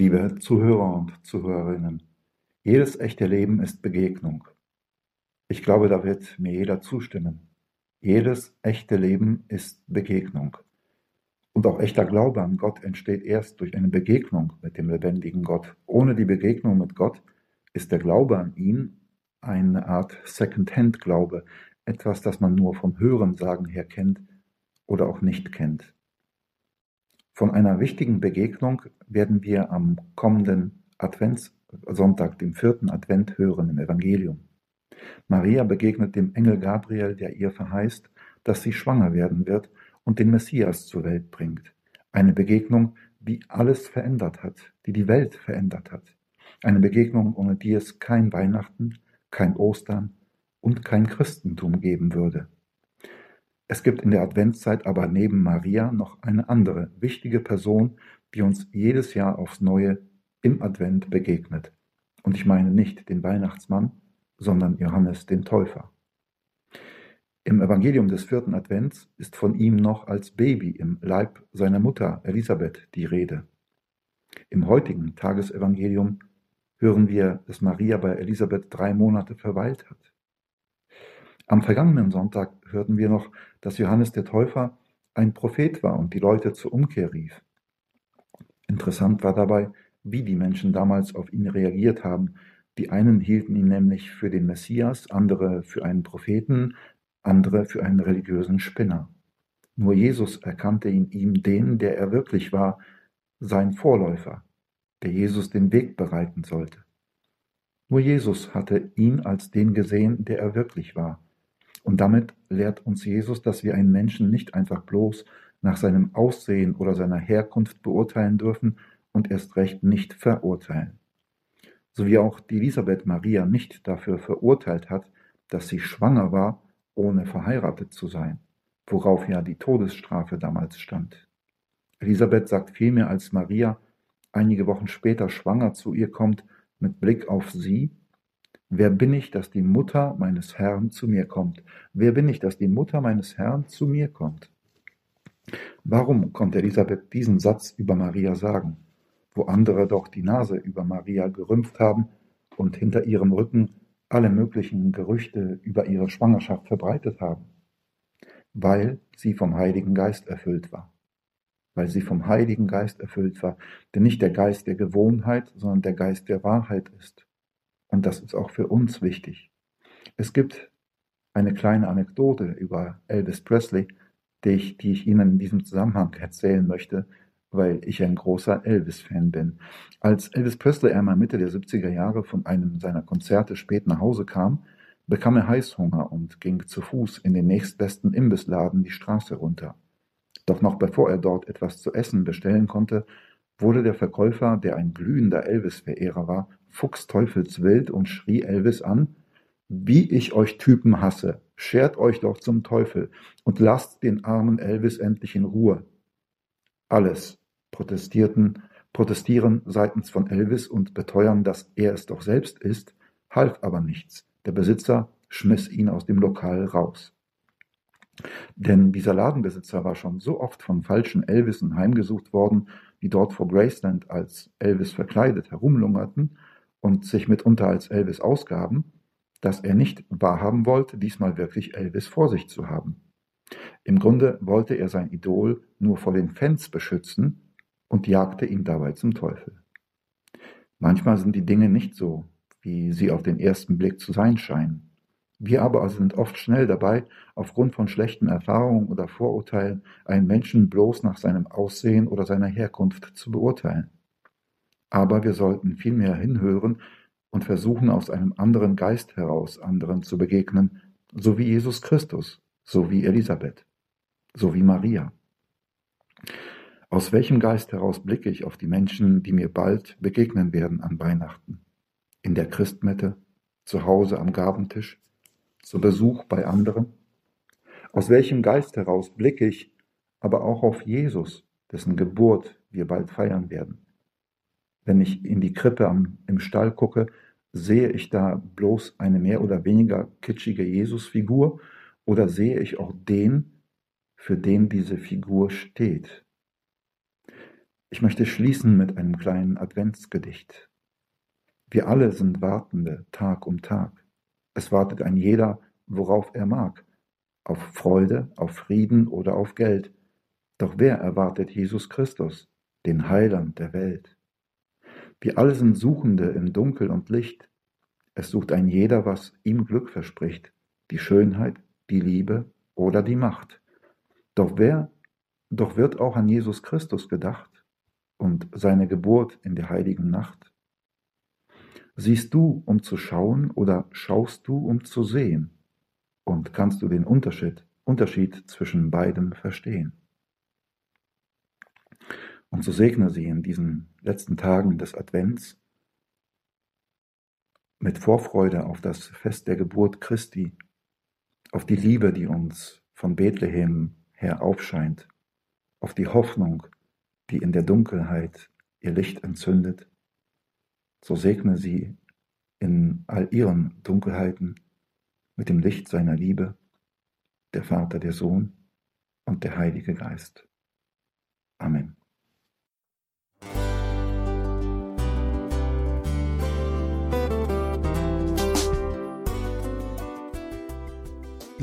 Liebe Zuhörer und Zuhörerinnen, jedes echte Leben ist Begegnung. Ich glaube, da wird mir jeder zustimmen. Jedes echte Leben ist Begegnung. Und auch echter Glaube an Gott entsteht erst durch eine Begegnung mit dem lebendigen Gott. Ohne die Begegnung mit Gott ist der Glaube an ihn eine Art Second-Hand-Glaube, etwas, das man nur vom Hörensagen her kennt oder auch nicht kennt. Von einer wichtigen Begegnung werden wir am kommenden Adventssonntag, dem vierten Advent, hören im Evangelium. Maria begegnet dem Engel Gabriel, der ihr verheißt, dass sie schwanger werden wird und den Messias zur Welt bringt. Eine Begegnung, die alles verändert hat, die die Welt verändert hat. Eine Begegnung, ohne die es kein Weihnachten, kein Ostern und kein Christentum geben würde. Es gibt in der Adventszeit aber neben Maria noch eine andere wichtige Person, die uns jedes Jahr aufs Neue im Advent begegnet. Und ich meine nicht den Weihnachtsmann, sondern Johannes den Täufer. Im Evangelium des vierten Advents ist von ihm noch als Baby im Leib seiner Mutter Elisabeth die Rede. Im heutigen Tagesevangelium hören wir, dass Maria bei Elisabeth drei Monate verweilt hat. Am vergangenen Sonntag hörten wir noch, dass Johannes der Täufer ein Prophet war und die Leute zur Umkehr rief. Interessant war dabei, wie die Menschen damals auf ihn reagiert haben. Die einen hielten ihn nämlich für den Messias, andere für einen Propheten, andere für einen religiösen Spinner. Nur Jesus erkannte in ihm den, der er wirklich war, sein Vorläufer, der Jesus den Weg bereiten sollte. Nur Jesus hatte ihn als den gesehen, der er wirklich war. Und damit lehrt uns Jesus, dass wir einen Menschen nicht einfach bloß nach seinem Aussehen oder seiner Herkunft beurteilen dürfen und erst recht nicht verurteilen. So wie auch die Elisabeth Maria nicht dafür verurteilt hat, dass sie schwanger war, ohne verheiratet zu sein, worauf ja die Todesstrafe damals stand. Elisabeth sagt vielmehr, als Maria einige Wochen später schwanger zu ihr kommt, mit Blick auf sie, Wer bin ich, dass die Mutter meines Herrn zu mir kommt? Wer bin ich, dass die Mutter meines Herrn zu mir kommt? Warum konnte Elisabeth diesen Satz über Maria sagen, wo andere doch die Nase über Maria gerümpft haben und hinter ihrem Rücken alle möglichen Gerüchte über ihre Schwangerschaft verbreitet haben? Weil sie vom Heiligen Geist erfüllt war. Weil sie vom Heiligen Geist erfüllt war, der nicht der Geist der Gewohnheit, sondern der Geist der Wahrheit ist. Und das ist auch für uns wichtig. Es gibt eine kleine Anekdote über Elvis Presley, die ich, die ich Ihnen in diesem Zusammenhang erzählen möchte, weil ich ein großer Elvis-Fan bin. Als Elvis Presley einmal Mitte der 70er Jahre von einem seiner Konzerte spät nach Hause kam, bekam er Heißhunger und ging zu Fuß in den nächstbesten Imbissladen die Straße runter. Doch noch bevor er dort etwas zu essen bestellen konnte, wurde der Verkäufer, der ein glühender Elvis-Verehrer war, fuchsteufelswild und schrie Elvis an, wie ich euch Typen hasse, schert euch doch zum Teufel und lasst den armen Elvis endlich in Ruhe. Alles protestierten, protestieren seitens von Elvis und beteuern, dass er es doch selbst ist, half aber nichts. Der Besitzer schmiss ihn aus dem Lokal raus. Denn dieser Ladenbesitzer war schon so oft von falschen Elvissen heimgesucht worden, die dort vor Graceland als Elvis verkleidet herumlungerten und sich mitunter als Elvis ausgaben, dass er nicht wahrhaben wollte, diesmal wirklich Elvis vor sich zu haben. Im Grunde wollte er sein Idol nur vor den Fans beschützen und jagte ihn dabei zum Teufel. Manchmal sind die Dinge nicht so, wie sie auf den ersten Blick zu sein scheinen. Wir aber sind oft schnell dabei, aufgrund von schlechten Erfahrungen oder Vorurteilen einen Menschen bloß nach seinem Aussehen oder seiner Herkunft zu beurteilen. Aber wir sollten vielmehr hinhören und versuchen, aus einem anderen Geist heraus anderen zu begegnen, so wie Jesus Christus, so wie Elisabeth, so wie Maria. Aus welchem Geist heraus blicke ich auf die Menschen, die mir bald begegnen werden an Weihnachten? In der Christmette, zu Hause am Gabentisch, zu Besuch bei anderen? Aus welchem Geist heraus blicke ich aber auch auf Jesus, dessen Geburt wir bald feiern werden? Wenn ich in die Krippe am, im Stall gucke, sehe ich da bloß eine mehr oder weniger kitschige Jesusfigur oder sehe ich auch den, für den diese Figur steht? Ich möchte schließen mit einem kleinen Adventsgedicht. Wir alle sind Wartende Tag um Tag. Es wartet ein jeder, worauf er mag, auf Freude, auf Frieden oder auf Geld. Doch wer erwartet Jesus Christus, den Heiland der Welt? Wir alle sind Suchende im Dunkel und Licht. Es sucht ein jeder, was ihm Glück verspricht, die Schönheit, die Liebe oder die Macht. Doch wer, doch wird auch an Jesus Christus gedacht? und seine Geburt in der heiligen Nacht? Siehst du, um zu schauen, oder schaust du, um zu sehen? Und kannst du den Unterschied, Unterschied zwischen beidem verstehen? Und so segne sie in diesen letzten Tagen des Advents mit Vorfreude auf das Fest der Geburt Christi, auf die Liebe, die uns von Bethlehem her aufscheint, auf die Hoffnung, die in der Dunkelheit ihr Licht entzündet, so segne sie in all ihren Dunkelheiten mit dem Licht seiner Liebe, der Vater, der Sohn und der Heilige Geist. Amen.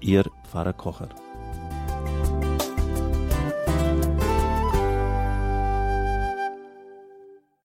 Ihr Pfarrer Kocher.